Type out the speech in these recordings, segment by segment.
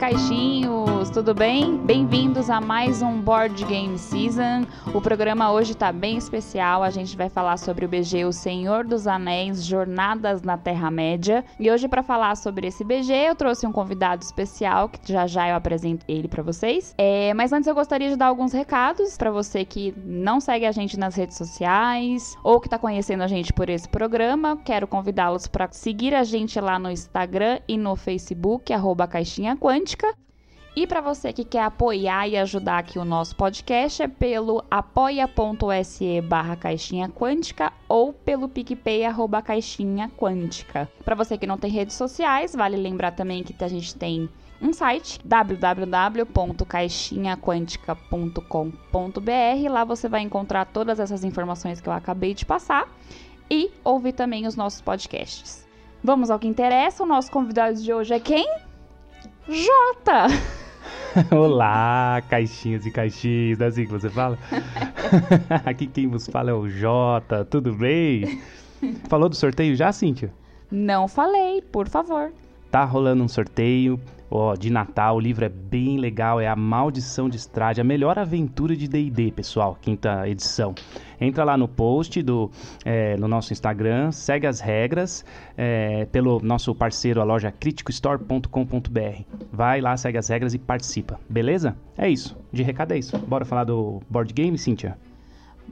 Caixinhas caixinhos, tudo bem? Bem-vindos a mais um Board Game Season. O programa hoje tá bem especial. A gente vai falar sobre o BG O Senhor dos Anéis Jornadas na Terra-média. E hoje, para falar sobre esse BG, eu trouxe um convidado especial, que já já eu apresento ele para vocês. É, mas antes eu gostaria de dar alguns recados para você que não segue a gente nas redes sociais ou que tá conhecendo a gente por esse programa. Quero convidá-los para seguir a gente lá no Instagram e no Facebook, arroba Caixinha Quântica. E para você que quer apoiar e ajudar aqui o nosso podcast é pelo apoia.se barra caixinha quântica ou pelo picpay arroba caixinha quântica. Para você que não tem redes sociais, vale lembrar também que a gente tem um site www.caixinhaquântica.com.br. Lá você vai encontrar todas essas informações que eu acabei de passar e ouvir também os nossos podcasts. Vamos ao que interessa. O nosso convidado de hoje é quem? Jota! Olá, caixinhas e caixinhos, assim que você fala? Aqui quem vos fala é o Jota, tudo bem? Falou do sorteio já, Cíntia? Não falei, por favor. Tá rolando um sorteio ó, de Natal, o livro é bem legal, é A Maldição de Estrade, a melhor aventura de D&D, pessoal, quinta edição. Entra lá no post do, é, no nosso Instagram, segue as regras é, pelo nosso parceiro, a loja criticostore.com.br. Vai lá, segue as regras e participa, beleza? É isso, de recado é isso. Bora falar do board game, Cíntia?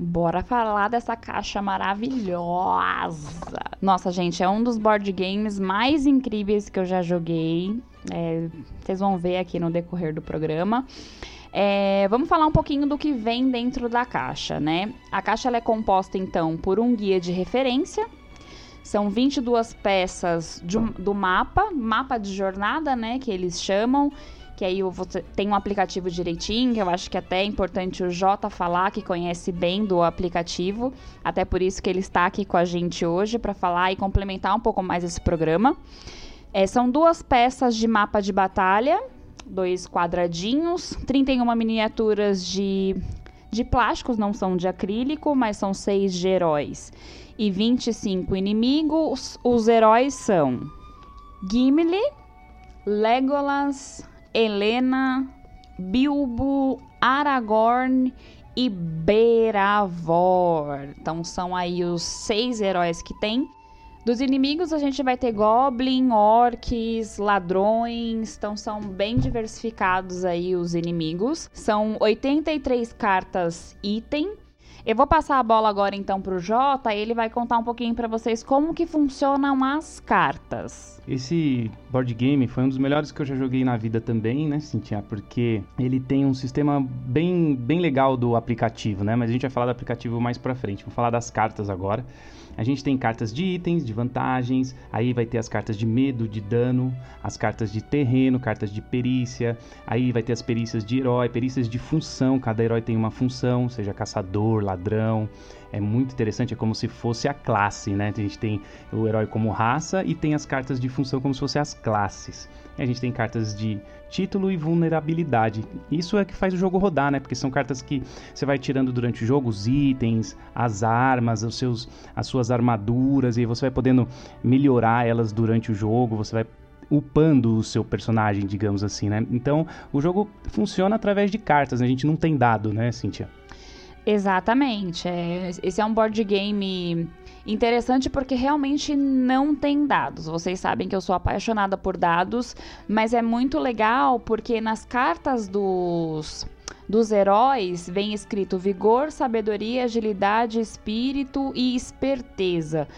Bora falar dessa caixa maravilhosa. Nossa, gente, é um dos board games mais incríveis que eu já joguei. É, vocês vão ver aqui no decorrer do programa. É, vamos falar um pouquinho do que vem dentro da caixa, né? A caixa é composta então por um guia de referência. São 22 peças de, do mapa, mapa de jornada, né, que eles chamam que aí você tem um aplicativo direitinho, que eu acho que até é importante o Jota falar, que conhece bem do aplicativo, até por isso que ele está aqui com a gente hoje para falar e complementar um pouco mais esse programa. É, são duas peças de mapa de batalha, dois quadradinhos, 31 miniaturas de, de plásticos, não são de acrílico, mas são seis de heróis. E 25 inimigos, os heróis são Gimli, Legolas, Helena, Bilbo, Aragorn e Beravor. Então são aí os seis heróis que tem. Dos inimigos a gente vai ter Goblin, Orcs, Ladrões, então são bem diversificados aí os inimigos. São 83 cartas item. Eu vou passar a bola agora então pro Jota, ele vai contar um pouquinho para vocês como que funcionam as cartas. Esse board game foi um dos melhores que eu já joguei na vida também, né, Cintia? Porque ele tem um sistema bem, bem legal do aplicativo, né? Mas a gente vai falar do aplicativo mais pra frente. Vou falar das cartas agora. A gente tem cartas de itens, de vantagens, aí vai ter as cartas de medo, de dano, as cartas de terreno, cartas de perícia, aí vai ter as perícias de herói, perícias de função, cada herói tem uma função, seja caçador, ladrão. É muito interessante, é como se fosse a classe, né? A gente tem o herói como raça e tem as cartas de função como se fossem as classes. E a gente tem cartas de título e vulnerabilidade. Isso é que faz o jogo rodar, né? Porque são cartas que você vai tirando durante o jogo, os itens, as armas, os seus, as suas armaduras, e você vai podendo melhorar elas durante o jogo, você vai upando o seu personagem, digamos assim, né? Então, o jogo funciona através de cartas, né? a gente não tem dado, né, Cíntia? Exatamente. É, esse é um board game interessante porque realmente não tem dados. Vocês sabem que eu sou apaixonada por dados, mas é muito legal porque nas cartas dos dos heróis vem escrito vigor, sabedoria, agilidade, espírito e esperteza.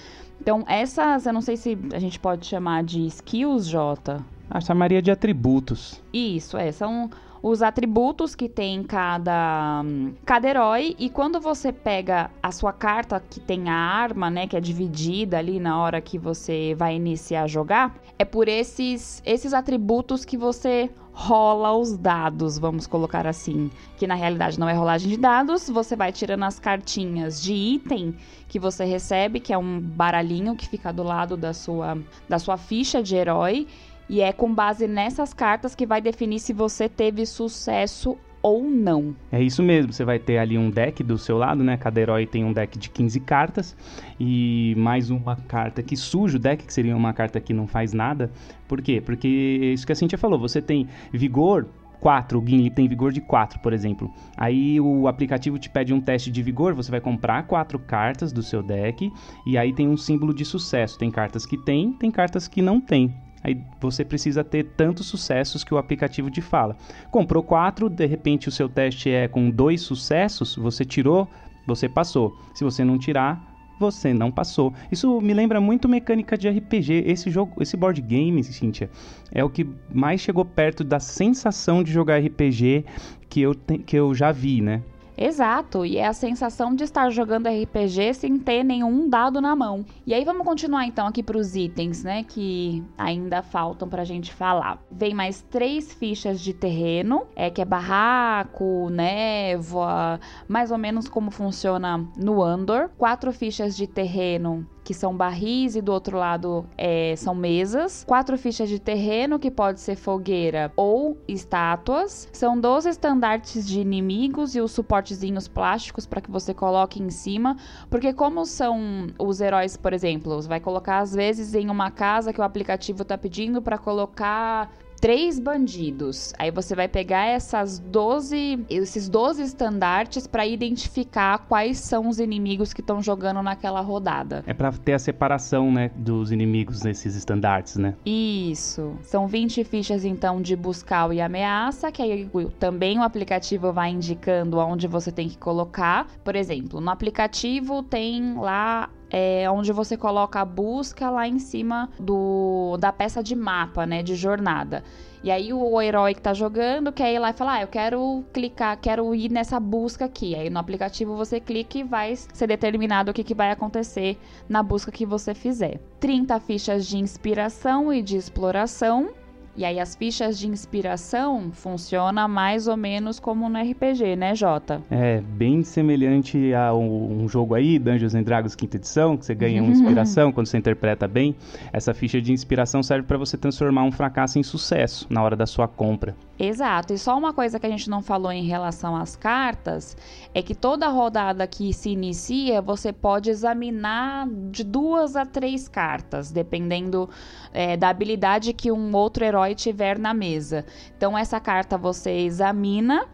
Então, essas, eu não sei se a gente pode chamar de skills, Jota. A chamaria de atributos. Isso, é, são os atributos que tem cada, cada herói. E quando você pega a sua carta que tem a arma, né? Que é dividida ali na hora que você vai iniciar a jogar, é por esses, esses atributos que você rola os dados, vamos colocar assim. Que na realidade não é rolagem de dados, você vai tirando as cartinhas de item que você recebe, que é um baralhinho que fica do lado da sua, da sua ficha de herói. E é com base nessas cartas que vai definir se você teve sucesso ou não. É isso mesmo, você vai ter ali um deck do seu lado, né? Cada herói tem um deck de 15 cartas e mais uma carta que suja o deck, que seria uma carta que não faz nada. Por quê? Porque isso que a Cintia falou, você tem vigor, 4, o Gimli tem vigor de 4, por exemplo. Aí o aplicativo te pede um teste de vigor, você vai comprar quatro cartas do seu deck e aí tem um símbolo de sucesso. Tem cartas que tem, tem cartas que não tem. Aí você precisa ter tantos sucessos que o aplicativo te fala. Comprou quatro, de repente o seu teste é com dois sucessos, você tirou, você passou. Se você não tirar, você não passou. Isso me lembra muito mecânica de RPG. Esse jogo, esse board game, Cynthia, é o que mais chegou perto da sensação de jogar RPG que eu, te, que eu já vi, né? Exato, e é a sensação de estar jogando RPG sem ter nenhum dado na mão. E aí vamos continuar então aqui para os itens, né, que ainda faltam para a gente falar. Vem mais três fichas de terreno, é que é barraco, névoa, mais ou menos como funciona no Andor. Quatro fichas de terreno que são barris, e do outro lado é, são mesas. Quatro fichas de terreno, que pode ser fogueira ou estátuas. São 12 estandartes de inimigos e os suportezinhos plásticos para que você coloque em cima. Porque, como são os heróis, por exemplo, você vai colocar às vezes em uma casa que o aplicativo está pedindo para colocar três bandidos. Aí você vai pegar essas 12, esses 12 estandartes para identificar quais são os inimigos que estão jogando naquela rodada. É para ter a separação, né, dos inimigos nesses estandartes, né? Isso. São 20 fichas então de buscar e ameaça, que aí também o aplicativo vai indicando onde você tem que colocar. Por exemplo, no aplicativo tem lá é onde você coloca a busca lá em cima do da peça de mapa, né, de jornada. E aí o herói que tá jogando quer ir lá e falar, ah, eu quero clicar, quero ir nessa busca aqui. Aí no aplicativo você clica e vai ser determinado o que, que vai acontecer na busca que você fizer. 30 fichas de inspiração e de exploração e aí as fichas de inspiração funciona mais ou menos como no RPG, né, Jota? É, bem semelhante a um, um jogo aí, Dungeons and Dragons quinta edição, que você ganha uma inspiração quando você interpreta bem. Essa ficha de inspiração serve para você transformar um fracasso em sucesso na hora da sua compra. Exato. E só uma coisa que a gente não falou em relação às cartas é que toda rodada que se inicia, você pode examinar de duas a três cartas, dependendo é, da habilidade que um outro herói tiver na mesa. Então, essa carta você examina.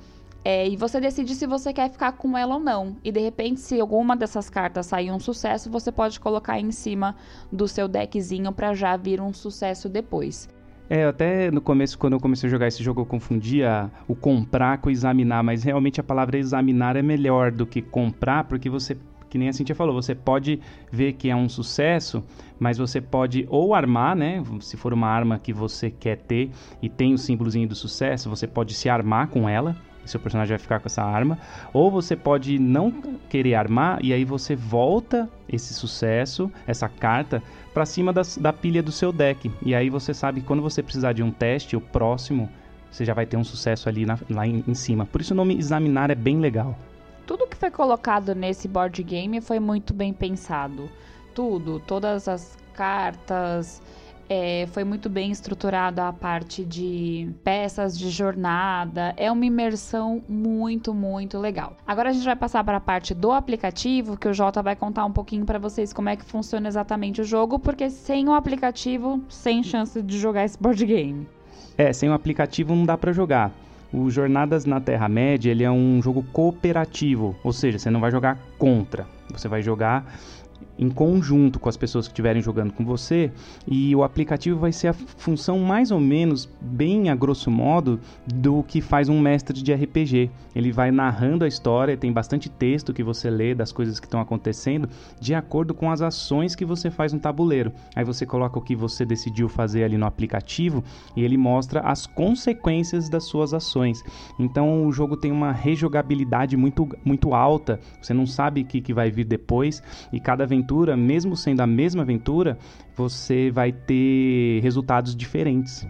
É, e você decide se você quer ficar com ela ou não. E de repente, se alguma dessas cartas sair um sucesso, você pode colocar em cima do seu deckzinho para já vir um sucesso depois. É, até no começo, quando eu comecei a jogar esse jogo, eu confundia o comprar com examinar, mas realmente a palavra examinar é melhor do que comprar, porque você, que nem a Cintia falou, você pode ver que é um sucesso, mas você pode ou armar, né? Se for uma arma que você quer ter e tem o símbolozinho do sucesso, você pode se armar com ela, seu personagem vai ficar com essa arma, ou você pode não querer armar e aí você volta esse sucesso, essa carta, para cima das, da pilha do seu deck. E aí você sabe que quando você precisar de um teste, o próximo, você já vai ter um sucesso ali na, lá em, em cima. Por isso o nome examinar é bem legal. Tudo que foi colocado nesse board game foi muito bem pensado. Tudo, todas as cartas, é, foi muito bem estruturada a parte de peças de jornada. É uma imersão muito, muito legal. Agora a gente vai passar para a parte do aplicativo, que o Jota vai contar um pouquinho para vocês como é que funciona exatamente o jogo, porque sem o aplicativo, sem chance de jogar esse board game. É, sem o aplicativo não dá para jogar. O Jornadas na Terra-média, ele é um jogo cooperativo, ou seja, você não vai jogar contra, você vai jogar em conjunto com as pessoas que estiverem jogando com você e o aplicativo vai ser a função mais ou menos bem a grosso modo do que faz um mestre de RPG. Ele vai narrando a história, tem bastante texto que você lê das coisas que estão acontecendo de acordo com as ações que você faz no tabuleiro. Aí você coloca o que você decidiu fazer ali no aplicativo e ele mostra as consequências das suas ações. Então o jogo tem uma rejogabilidade muito, muito alta, você não sabe o que, que vai vir depois e cada aventura, mesmo sendo a mesma aventura, você vai ter resultados diferentes.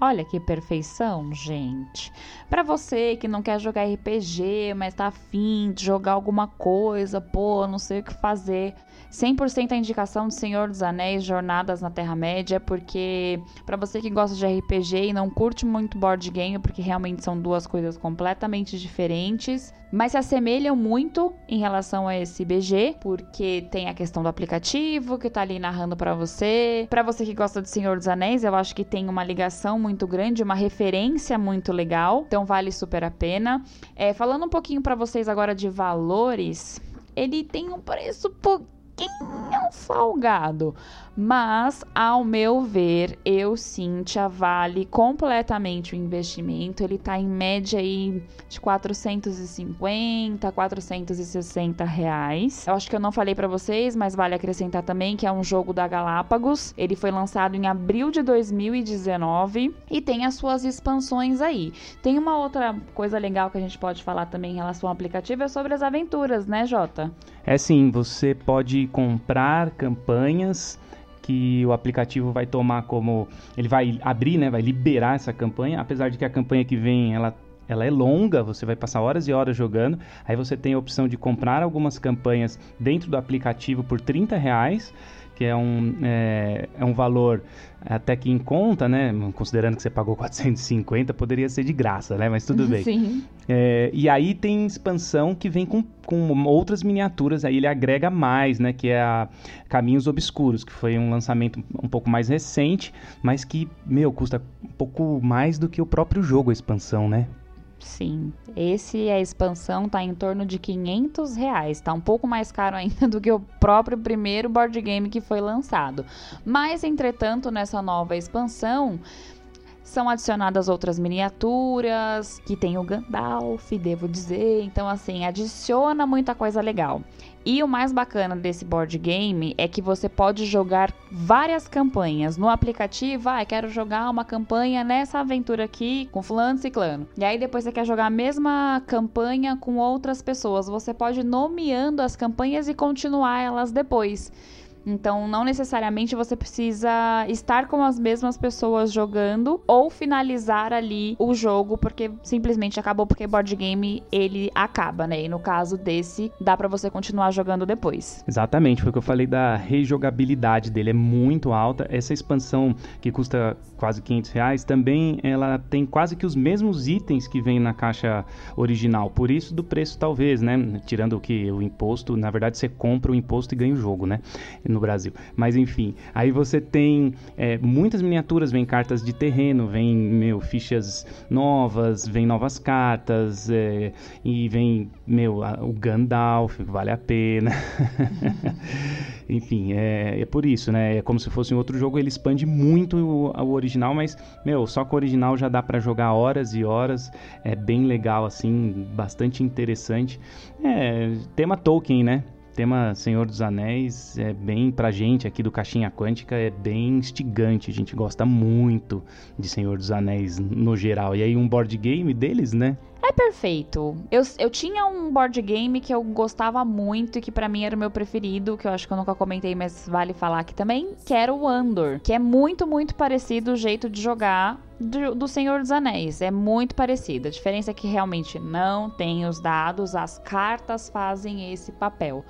Olha que perfeição, gente. Para você que não quer jogar RPG, mas tá afim de jogar alguma coisa, pô, não sei o que fazer, 100% a indicação do Senhor dos Anéis, Jornadas na Terra-média, porque para você que gosta de RPG e não curte muito board game, porque realmente são duas coisas completamente diferentes, mas se assemelham muito em relação a esse BG, porque tem a questão do aplicativo que tá ali narrando para você. Para você que gosta de Senhor dos Anéis, eu acho que tem uma ligação muito grande, uma referência muito legal, então vale super a pena. É, falando um pouquinho para vocês agora de valores, ele tem um preço pouquinho salgado. Mas, ao meu ver, eu, Cintia, vale completamente o investimento. Ele tá em média aí de 450, 460 reais. Eu acho que eu não falei para vocês, mas vale acrescentar também que é um jogo da Galápagos. Ele foi lançado em abril de 2019 e tem as suas expansões aí. Tem uma outra coisa legal que a gente pode falar também em relação ao aplicativo é sobre as aventuras, né, Jota? É sim, você pode comprar campanhas que o aplicativo vai tomar como ele vai abrir, né, vai liberar essa campanha, apesar de que a campanha que vem ela ela é longa, você vai passar horas e horas jogando. Aí você tem a opção de comprar algumas campanhas dentro do aplicativo por 30 reais que é um, é, é, um valor até que em conta, né? Considerando que você pagou 450, poderia ser de graça, né? Mas tudo bem. Sim. É, e aí tem expansão que vem com, com outras miniaturas, aí ele agrega mais, né? Que é a Caminhos Obscuros, que foi um lançamento um pouco mais recente, mas que, meu, custa um pouco mais do que o próprio jogo, a expansão, né? Sim, esse a expansão tá em torno de 500 reais, tá um pouco mais caro ainda do que o próprio primeiro board game que foi lançado. Mas, entretanto, nessa nova expansão são adicionadas outras miniaturas, que tem o Gandalf, devo dizer. Então, assim, adiciona muita coisa legal. E o mais bacana desse board game é que você pode jogar várias campanhas no aplicativo. Ah, quero jogar uma campanha nessa aventura aqui com fulano e ciclano. E aí depois você quer jogar a mesma campanha com outras pessoas. Você pode ir nomeando as campanhas e continuar elas depois. Então, não necessariamente você precisa estar com as mesmas pessoas jogando ou finalizar ali o jogo porque simplesmente acabou porque board game ele acaba, né? E no caso desse, dá para você continuar jogando depois. Exatamente, foi o que eu falei da rejogabilidade dele é muito alta. Essa expansão que custa quase 500 reais também ela tem quase que os mesmos itens que vem na caixa original. Por isso do preço talvez, né? Tirando que o imposto, na verdade você compra o imposto e ganha o jogo, né? No no Brasil. Mas enfim, aí você tem é, muitas miniaturas, vem cartas de terreno, vem meu fichas novas, vem novas cartas é, e vem meu a, o Gandalf, vale a pena. enfim, é, é por isso, né? É como se fosse um outro jogo, ele expande muito o, o original, mas meu, só com o original já dá para jogar horas e horas. É bem legal assim, bastante interessante. É, tema Tolkien, né? Tema Senhor dos Anéis é bem pra gente aqui do Caixinha Quântica é bem instigante. A gente gosta muito de Senhor dos Anéis no geral. E aí um board game deles, né? É perfeito. Eu, eu tinha um board game que eu gostava muito e que para mim era o meu preferido, que eu acho que eu nunca comentei, mas vale falar aqui também, que era o Andor, que é muito, muito parecido o jeito de jogar do, do, Senhor dos Anéis. É muito parecido. A diferença é que realmente não tem os dados, as cartas fazem esse papel.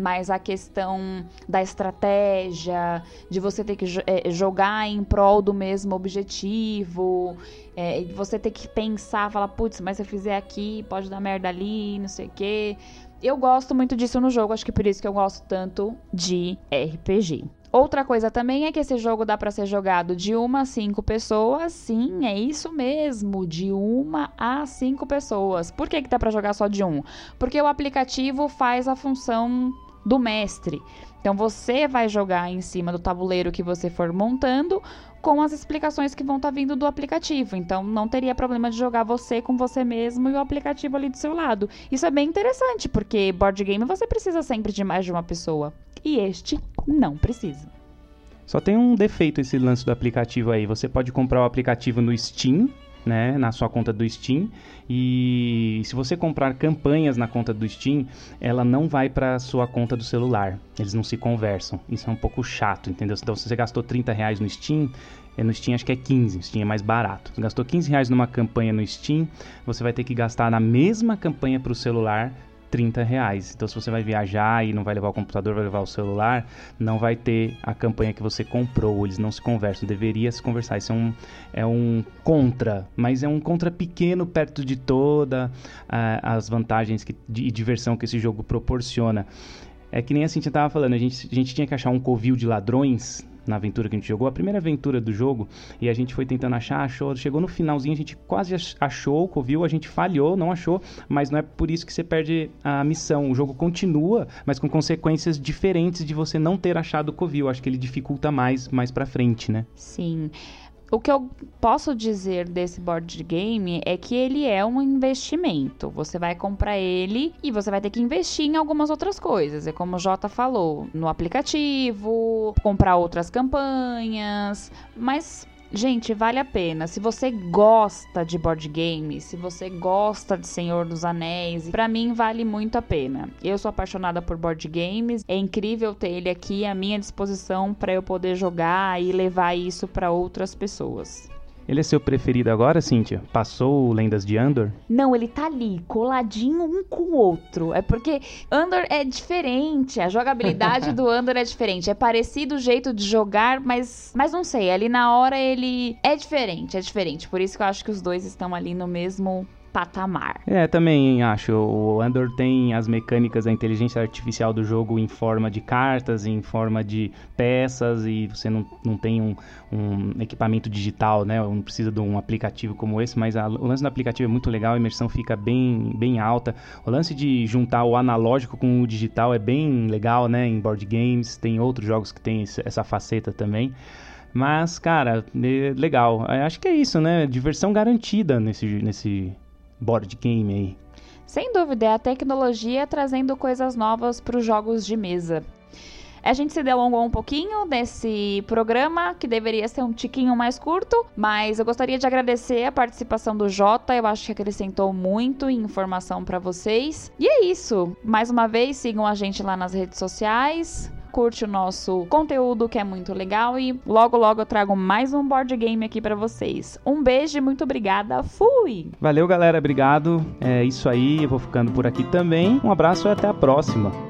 Mas a questão da estratégia, de você ter que é, jogar em prol do mesmo objetivo, é, você ter que pensar, falar, putz, mas se eu fizer aqui, pode dar merda ali, não sei o quê. Eu gosto muito disso no jogo, acho que por isso que eu gosto tanto de RPG. Outra coisa também é que esse jogo dá para ser jogado de uma a cinco pessoas. Sim, é isso mesmo, de uma a cinco pessoas. Por que, que dá para jogar só de um? Porque o aplicativo faz a função do mestre. Então você vai jogar em cima do tabuleiro que você for montando com as explicações que vão estar tá vindo do aplicativo. Então não teria problema de jogar você com você mesmo e o aplicativo ali do seu lado. Isso é bem interessante, porque board game você precisa sempre de mais de uma pessoa. E este não precisa. Só tem um defeito esse lance do aplicativo aí. Você pode comprar o aplicativo no Steam, né, na sua conta do Steam. E se você comprar campanhas na conta do Steam, ela não vai para sua conta do celular. Eles não se conversam. Isso é um pouco chato, entendeu? Então, se você gastou 30 reais no Steam, é, no Steam acho que é 15, no Steam é mais barato. Você gastou 15 reais numa campanha no Steam, você vai ter que gastar na mesma campanha para o celular 30 reais. Então, se você vai viajar e não vai levar o computador, vai levar o celular, não vai ter a campanha que você comprou. Eles não se conversam. Deveria se conversar. Isso é um, é um contra, mas é um contra pequeno perto de toda uh, as vantagens que, de diversão que esse jogo proporciona. É que nem assim a gente tava falando, a gente, a gente tinha que achar um covil de ladrões na aventura que a gente jogou, a primeira aventura do jogo, e a gente foi tentando achar, achou, chegou no finalzinho, a gente quase achou o Covil, a gente falhou, não achou, mas não é por isso que você perde a missão. O jogo continua, mas com consequências diferentes de você não ter achado o Covil. Acho que ele dificulta mais mais para frente, né? Sim. O que eu posso dizer desse board game é que ele é um investimento. Você vai comprar ele e você vai ter que investir em algumas outras coisas. É como o Jota falou, no aplicativo, comprar outras campanhas, mas Gente, vale a pena. Se você gosta de board game, se você gosta de Senhor dos Anéis, para mim vale muito a pena. Eu sou apaixonada por board games. É incrível ter ele aqui à minha disposição para eu poder jogar e levar isso para outras pessoas. Ele é seu preferido agora, Cíntia? Passou o Lendas de Andor? Não, ele tá ali, coladinho um com o outro. É porque Andor é diferente, a jogabilidade do Andor é diferente. É parecido o jeito de jogar, mas, mas não sei, ali na hora ele é diferente, é diferente. Por isso que eu acho que os dois estão ali no mesmo patamar. É, também acho. O Andor tem as mecânicas da inteligência artificial do jogo em forma de cartas, em forma de peças, e você não, não tem um, um equipamento digital, né? Não precisa de um aplicativo como esse, mas a, o lance do aplicativo é muito legal, a imersão fica bem, bem alta. O lance de juntar o analógico com o digital é bem legal, né? Em board games, tem outros jogos que tem essa faceta também. Mas, cara, é legal. Acho que é isso, né? Diversão garantida nesse, nesse board game aí. Sem dúvida, é a tecnologia trazendo coisas novas para os jogos de mesa. A gente se delongou um pouquinho nesse programa, que deveria ser um tiquinho mais curto, mas eu gostaria de agradecer a participação do Jota, eu acho que acrescentou muito informação para vocês. E é isso. Mais uma vez, sigam a gente lá nas redes sociais curte o nosso conteúdo que é muito legal e logo logo eu trago mais um board game aqui para vocês. Um beijo e muito obrigada. Fui. Valeu, galera, obrigado. É isso aí, eu vou ficando por aqui também. Um abraço e até a próxima.